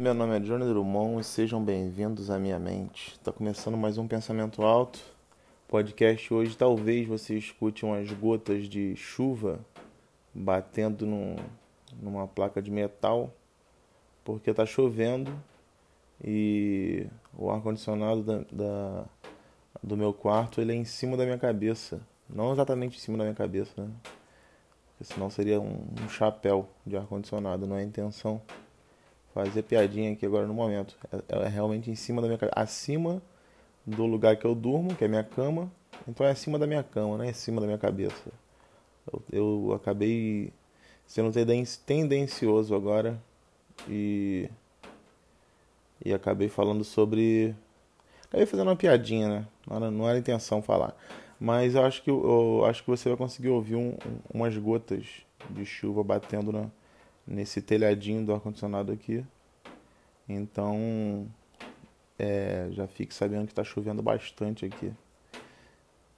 Meu nome é Johnny Drummond e sejam bem-vindos à minha mente. Está começando mais um Pensamento Alto. Podcast hoje talvez você escute umas gotas de chuva batendo num, numa placa de metal, porque está chovendo e o ar-condicionado da, da, do meu quarto ele é em cima da minha cabeça. Não exatamente em cima da minha cabeça, né? Porque senão seria um, um chapéu de ar-condicionado, não é a intenção fazer piadinha aqui agora no momento. É, é, realmente em cima da minha cabeça. Acima do lugar que eu durmo, que é minha cama. Então é acima da minha cama, não é em cima da minha cabeça. Eu, eu acabei sendo tendencioso agora e. E acabei falando sobre. Acabei fazendo uma piadinha, né? Não era, não era intenção falar. Mas eu acho que, eu acho que você vai conseguir ouvir um, umas gotas de chuva batendo na nesse telhadinho do ar-condicionado aqui. Então, é, já fique sabendo que está chovendo bastante aqui.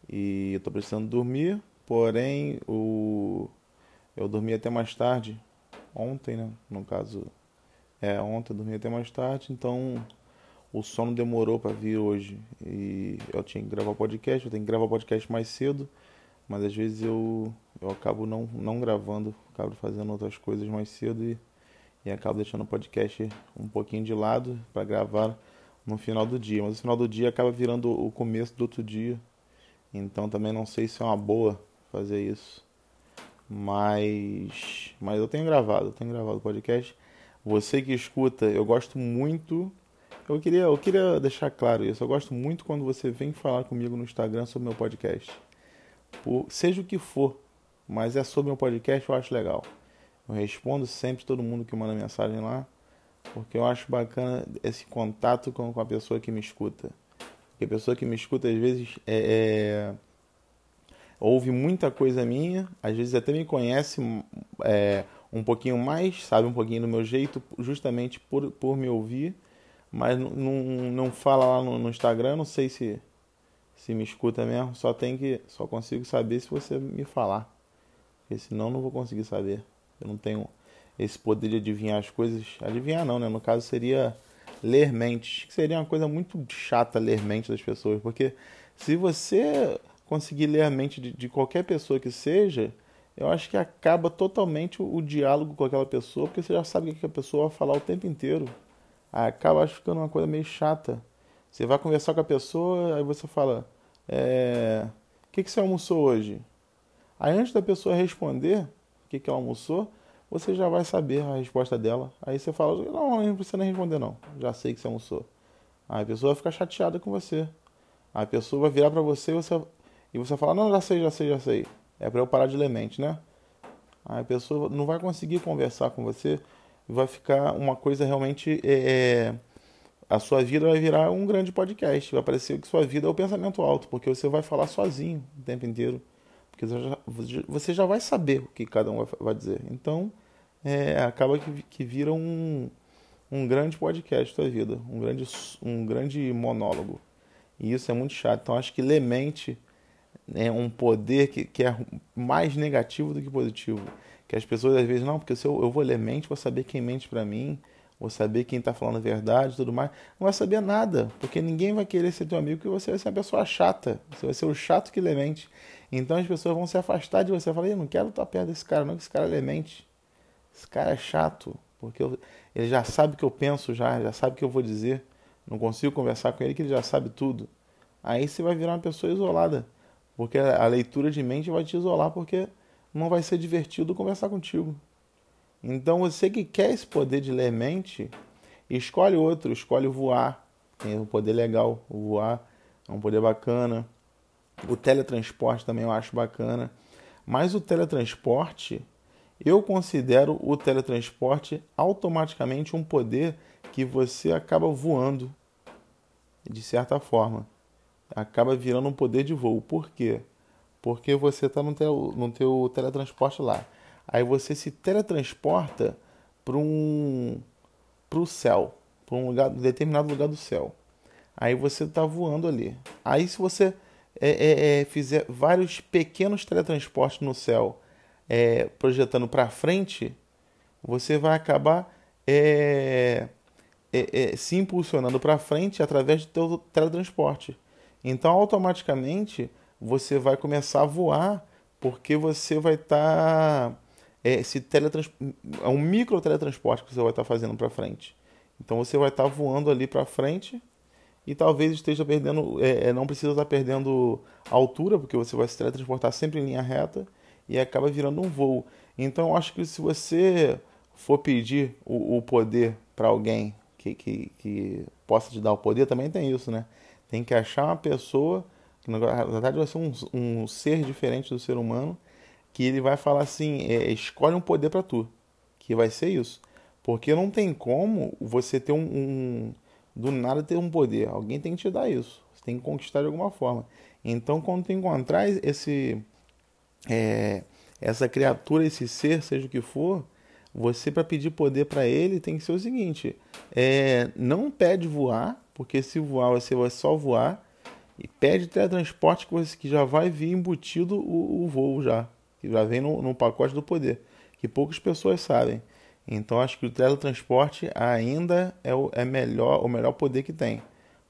E eu tô precisando dormir, porém o eu dormi até mais tarde, ontem, né? No caso, é, ontem eu dormi até mais tarde, então o sono demorou para vir hoje. E eu tinha que gravar podcast, eu tenho que gravar podcast mais cedo mas às vezes eu, eu acabo não, não gravando, acabo fazendo outras coisas mais cedo e, e acabo deixando o podcast um pouquinho de lado para gravar no final do dia. Mas o final do dia acaba virando o começo do outro dia, então também não sei se é uma boa fazer isso. Mas, mas eu tenho gravado, eu tenho gravado o podcast. Você que escuta, eu gosto muito. Eu queria, eu queria deixar claro isso. Eu gosto muito quando você vem falar comigo no Instagram sobre meu podcast seja o que for, mas é sobre um podcast, eu acho legal. Eu respondo sempre todo mundo que manda mensagem lá, porque eu acho bacana esse contato com, com a pessoa que me escuta. Porque a pessoa que me escuta, às vezes, é, é, ouve muita coisa minha, às vezes até me conhece é, um pouquinho mais, sabe um pouquinho do meu jeito, justamente por, por me ouvir, mas não, não fala lá no, no Instagram, não sei se se me escuta mesmo, só tem que só consigo saber se você me falar. Porque senão não vou conseguir saber. Eu não tenho esse poder de adivinhar as coisas. Adivinhar não, né? No caso seria ler mentes. Que seria uma coisa muito chata ler mente das pessoas, porque se você conseguir ler a mente de, de qualquer pessoa que seja, eu acho que acaba totalmente o, o, diálogo com aquela pessoa, porque você já sabe o que a pessoa vai falar o tempo inteiro. Acaba ficando uma coisa meio chata. Você vai conversar com a pessoa, aí você fala: é, O que, que você almoçou hoje? Aí antes da pessoa responder o que, que ela almoçou, você já vai saber a resposta dela. Aí você fala: Não, não precisa nem responder, não. Já sei que você almoçou. Aí a pessoa vai ficar chateada com você. Aí a pessoa vai virar para você e você, e você fala: Não, já sei, já sei, já sei. É para eu parar de ler mente, né? Aí a pessoa não vai conseguir conversar com você vai ficar uma coisa realmente. É, a sua vida vai virar um grande podcast. Vai parecer que sua vida é o pensamento alto, porque você vai falar sozinho o tempo inteiro. Porque você já vai saber o que cada um vai dizer. Então, é, acaba que, que vira um, um grande podcast sua vida, um grande, um grande monólogo. E isso é muito chato. Então, acho que ler mente é um poder que, que é mais negativo do que positivo. Que as pessoas às vezes, não, porque se eu, eu vou ler mente, vou saber quem mente para mim, vou saber quem está falando a verdade tudo mais. Não vai saber nada, porque ninguém vai querer ser teu amigo, porque você vai ser uma pessoa chata. Você vai ser o chato que lemente. Então as pessoas vão se afastar de você. Falar, eu não quero estar perto desse cara, não, que esse cara lemente. Esse cara é chato, porque eu, ele já sabe o que eu penso, já, já sabe o que eu vou dizer. Não consigo conversar com ele, que ele já sabe tudo. Aí você vai virar uma pessoa isolada, porque a leitura de mente vai te isolar, porque não vai ser divertido conversar contigo. Então você que quer esse poder de ler mente, escolhe outro, escolhe voar. Tem um poder legal, voar é um poder bacana. O teletransporte também eu acho bacana. Mas o teletransporte, eu considero o teletransporte automaticamente um poder que você acaba voando, de certa forma. Acaba virando um poder de voo. Por quê? Porque você está no, teu, no teu teletransporte lá. Aí você se teletransporta para um para o céu, para um lugar, determinado lugar do céu. Aí você está voando ali. Aí se você é, é, é, fizer vários pequenos teletransportes no céu, é, projetando para frente, você vai acabar é, é, se impulsionando para frente através do teu teletransporte. Então, automaticamente, você vai começar a voar porque você vai estar tá, é, esse teletrans... é um micro teletransporte que você vai estar tá fazendo para frente. Então você vai estar tá voando ali para frente e talvez esteja perdendo, é, é, não precisa estar perdendo altura porque você vai se teletransportar sempre em linha reta e acaba virando um voo. Então eu acho que se você for pedir o, o poder para alguém que, que, que possa te dar o poder, também tem isso, né? Tem que achar uma pessoa que na verdade vai ser um, um ser diferente do ser humano que ele vai falar assim, é, escolhe um poder para tu, que vai ser isso. Porque não tem como você ter um, um, do nada ter um poder. Alguém tem que te dar isso. Você tem que conquistar de alguma forma. Então, quando tu encontrar esse é, essa criatura, esse ser, seja o que for, você para pedir poder para ele tem que ser o seguinte: é, não pede voar, porque se voar você vai só voar. E pede teletransporte que, você, que já vai vir embutido o, o voo já que já vem no, no pacote do poder, que poucas pessoas sabem. Então acho que o teletransporte ainda é o é melhor, o melhor poder que tem.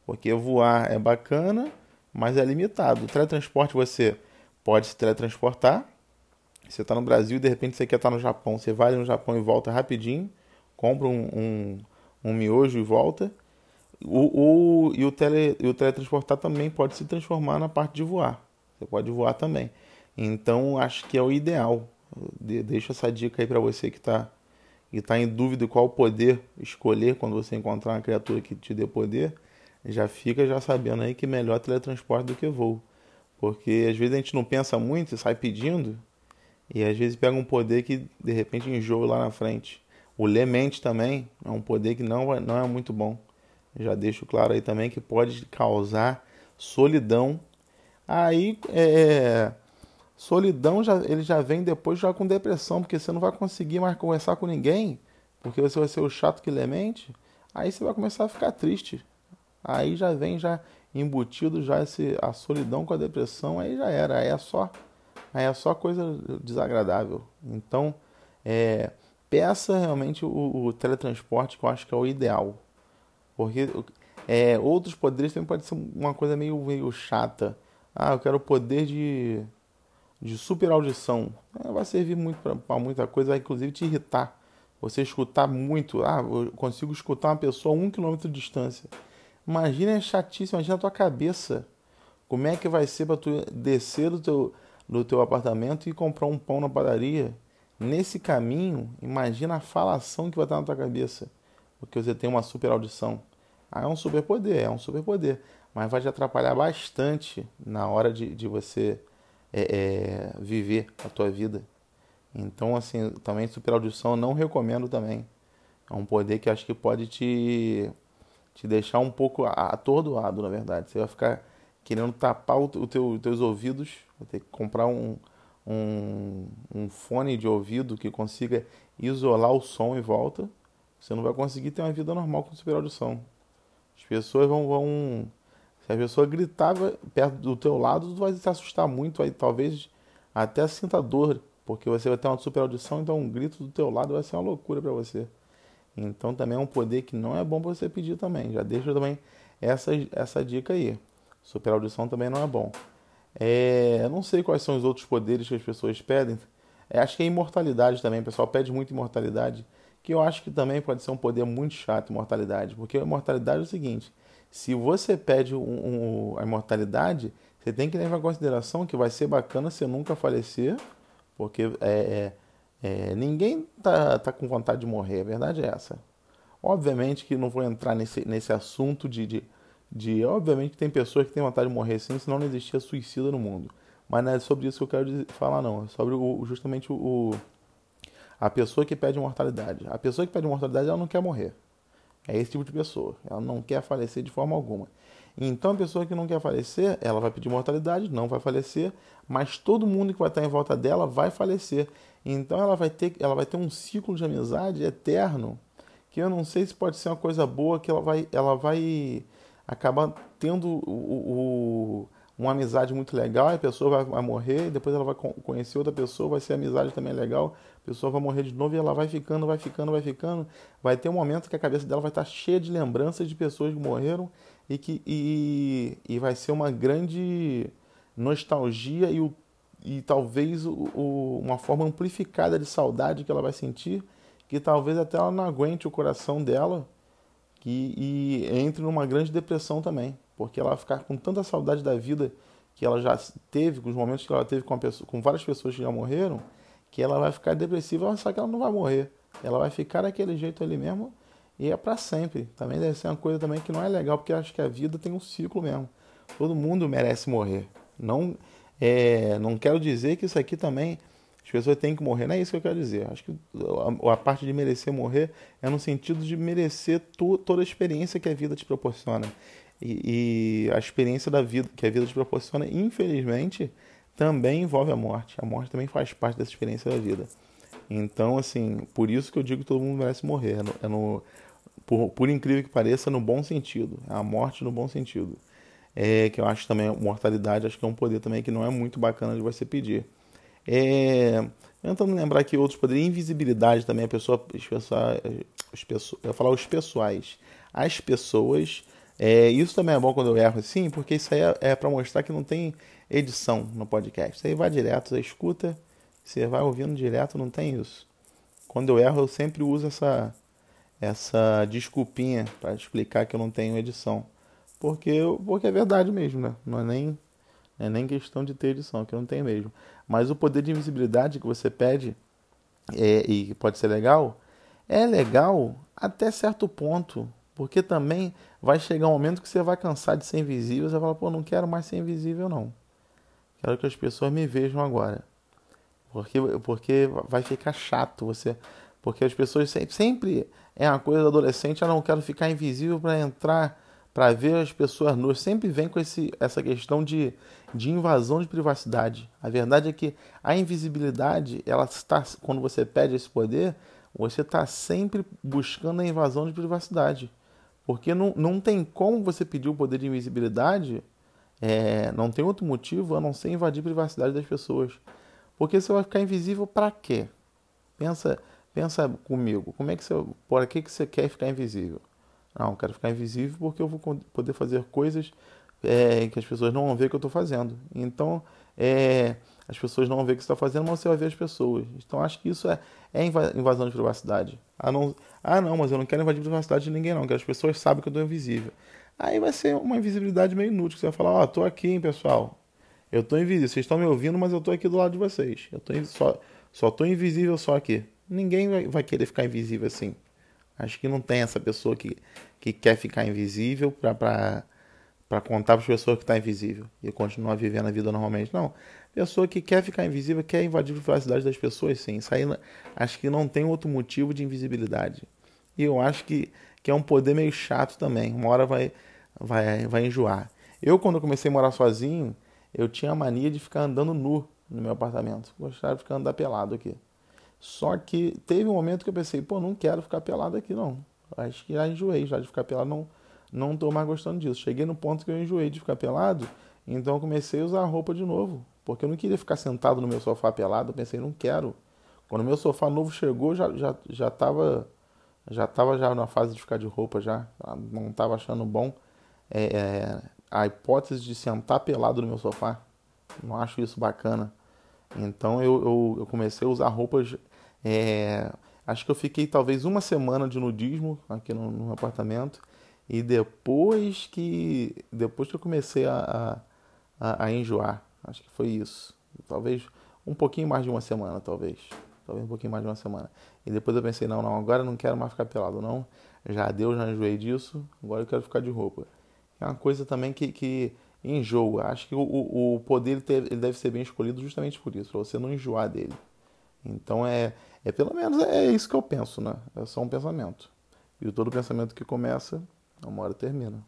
Porque voar é bacana, mas é limitado. O teletransporte você pode se teletransportar. Você está no Brasil de repente você quer estar no Japão. Você vai no Japão e volta rapidinho. Compra um, um, um miojo e volta. O, o, e, o tele, e o teletransportar também pode se transformar na parte de voar. Você pode voar também. Então acho que é o ideal. Deixo essa dica aí para você que está e tá em dúvida qual poder escolher quando você encontrar uma criatura que te dê poder, já fica já sabendo aí que melhor teletransporte do que voo. Porque às vezes a gente não pensa muito e sai pedindo, e às vezes pega um poder que de repente enjoa lá na frente. O Lemente também é um poder que não, não é muito bom. Já deixo claro aí também que pode causar solidão. Aí é, Solidão já, ele já vem depois já com depressão, porque você não vai conseguir mais conversar com ninguém, porque você vai ser o chato que lemente. Aí você vai começar a ficar triste. Aí já vem já embutido já esse, a solidão com a depressão, aí já era, aí é só, aí é só coisa desagradável. Então, é, peça realmente o, o, teletransporte que eu acho que é o ideal. Porque é, outros poderes também pode ser uma coisa meio, meio chata. Ah, eu quero o poder de de super audição. É, vai servir muito para muita coisa, vai inclusive te irritar. Você escutar muito, ah, eu consigo escutar uma pessoa a um quilômetro de distância. Imagina é chatíssimo, imagina a tua cabeça. Como é que vai ser para tu descer do teu, do teu apartamento e comprar um pão na padaria? Nesse caminho, imagina a falação que vai estar na tua cabeça. Porque você tem uma super audição. Ah, é um super poder, é um super poder. Mas vai te atrapalhar bastante na hora de, de você é, é, viver a tua vida. Então, assim, também super audição não recomendo também. É um poder que acho que pode te, te deixar um pouco atordoado, na verdade. Você vai ficar querendo tapar o teu, os teus ouvidos, vai ter que comprar um, um, um fone de ouvido que consiga isolar o som em volta. Você não vai conseguir ter uma vida normal com super audição. As pessoas vão, vão se a pessoa gritava perto do teu lado, tu vai se assustar muito, aí talvez até sinta dor, porque você vai ter uma super audição, então um grito do teu lado vai ser uma loucura para você. Então também é um poder que não é bom você pedir também. Já deixa também essa, essa dica aí. Super audição também não é bom. É, não sei quais são os outros poderes que as pessoas pedem. É, acho que é imortalidade também. O pessoal pede muito imortalidade. Que eu acho que também pode ser um poder muito chato, imortalidade. Porque a imortalidade é o seguinte: se você pede um, um, a imortalidade, você tem que levar em consideração que vai ser bacana você nunca falecer, porque é, é, é, ninguém tá, tá com vontade de morrer, a verdade é essa. Obviamente que não vou entrar nesse, nesse assunto de, de, de. Obviamente que tem pessoas que têm vontade de morrer sim, senão não existia suicida no mundo. Mas não é sobre isso que eu quero dizer, falar, não. É sobre o, justamente o, a pessoa que pede imortalidade. A pessoa que pede imortalidade, ela não quer morrer. É esse tipo de pessoa. Ela não quer falecer de forma alguma. Então a pessoa que não quer falecer, ela vai pedir mortalidade, não vai falecer, mas todo mundo que vai estar em volta dela vai falecer. Então ela vai ter, ela vai ter um ciclo de amizade eterno, que eu não sei se pode ser uma coisa boa, que ela vai, ela vai acabar tendo o, o uma amizade muito legal, a pessoa vai, vai morrer, depois ela vai conhecer outra pessoa, vai ser amizade também legal, a pessoa vai morrer de novo e ela vai ficando, vai ficando, vai ficando. Vai ter um momento que a cabeça dela vai estar cheia de lembranças de pessoas que morreram e que e, e vai ser uma grande nostalgia e, o, e talvez o, o, uma forma amplificada de saudade que ela vai sentir, que talvez até ela não aguente o coração dela que, e entre numa grande depressão também porque ela vai ficar com tanta saudade da vida que ela já teve, com os momentos que ela teve com, pessoa, com várias pessoas que já morreram, que ela vai ficar depressiva, só que ela não vai morrer. Ela vai ficar daquele jeito ali mesmo e é para sempre. Também deve ser uma coisa também que não é legal, porque acho que a vida tem um ciclo mesmo. Todo mundo merece morrer. Não, é, não quero dizer que isso aqui também as pessoas têm que morrer. Não é isso que eu quero dizer. Acho que a, a parte de merecer morrer é no sentido de merecer toda a experiência que a vida te proporciona. E, e, a experiência da vida que a vida te proporciona, infelizmente, também envolve a morte. A morte também faz parte dessa experiência da vida. Então, assim, por isso que eu digo que todo mundo merece morrer. É no, é no por, por, incrível que pareça, no bom sentido. É a morte no bom sentido. É, que eu acho também, mortalidade, acho que é um poder também que não é muito bacana de você pedir. É, tentando lembrar aqui outros poderes. Invisibilidade também, a pessoa, as pessoas, as pessoas, eu ia falar os pessoais. As pessoas é, isso também é bom quando eu erro assim, porque isso aí é, é para mostrar que não tem edição no podcast. Aí vai direto, você escuta, você vai ouvindo direto, não tem isso. Quando eu erro, eu sempre uso essa, essa desculpinha para explicar que eu não tenho edição. Porque, porque é verdade mesmo, né? Não é nem, é nem questão de ter edição, que eu não tenho mesmo. Mas o poder de invisibilidade que você pede, é, e pode ser legal, é legal até certo ponto. Porque também vai chegar um momento que você vai cansar de ser invisível, você vai falar, pô, não quero mais ser invisível não. Quero que as pessoas me vejam agora. Porque, porque vai ficar chato você. Porque as pessoas sempre, sempre é uma coisa do adolescente, eu não quero ficar invisível para entrar, para ver as pessoas nuas. Sempre vem com esse, essa questão de, de invasão de privacidade. A verdade é que a invisibilidade, ela está, quando você pede esse poder, você está sempre buscando a invasão de privacidade. Porque não, não tem como você pedir o poder de invisibilidade, é, não tem outro motivo a não ser invadir a privacidade das pessoas. Porque você vai ficar invisível para quê? Pensa, pensa comigo, como é que você, por que, que você quer ficar invisível? Não, quero ficar invisível porque eu vou poder fazer coisas é, que as pessoas não vão ver que eu estou fazendo. Então, é, as pessoas não vão ver o que você está fazendo, mas você vai ver as pessoas. Então, acho que isso é, é invasão de privacidade. Ah não, ah, não, mas eu não quero invadir a privacidade de ninguém, não. Que as pessoas sabem que eu estou invisível. Aí vai ser uma invisibilidade meio inútil. Você vai falar, ó, oh, tô aqui, hein, pessoal. Eu tô invisível. Vocês estão me ouvindo, mas eu tô aqui do lado de vocês. Eu tô só, só tô invisível só aqui. Ninguém vai, vai querer ficar invisível assim. Acho que não tem essa pessoa que, que quer ficar invisível para para contar para as pessoas que está invisível e continuar vivendo a vida normalmente. Não. Pessoa que quer ficar invisível, quer invadir a privacidade das pessoas, sim. Isso aí acho que não tem outro motivo de invisibilidade. E eu acho que, que é um poder meio chato também. Uma hora vai, vai, vai enjoar. Eu, quando comecei a morar sozinho, eu tinha a mania de ficar andando nu no meu apartamento. Gostava de ficar andando pelado aqui. Só que teve um momento que eu pensei, pô, não quero ficar pelado aqui não. Acho que já enjoei já de ficar pelado, não, não tô mais gostando disso. Cheguei no ponto que eu enjoei de ficar pelado, então eu comecei a usar roupa de novo. Porque eu não queria ficar sentado no meu sofá pelado, eu pensei, não quero. Quando meu sofá novo chegou, já, já, já tava já estava já na fase de ficar de roupa já, não estava achando bom é, é, a hipótese de sentar pelado no meu sofá. Não acho isso bacana. Então eu, eu, eu comecei a usar roupas. É, acho que eu fiquei talvez uma semana de nudismo aqui no, no apartamento. E depois que depois que eu comecei a, a, a enjoar, acho que foi isso. Talvez um pouquinho mais de uma semana, talvez talvez um pouquinho mais de uma semana. E depois eu pensei, não, não, agora eu não quero mais ficar pelado, não. Já deu, já enjoei disso, agora eu quero ficar de roupa. É uma coisa também que, que enjoa. Acho que o, o poder ele deve ser bem escolhido justamente por isso, para você não enjoar dele. Então é, é pelo menos é isso que eu penso, né? É só um pensamento. E todo pensamento que começa, uma hora termina.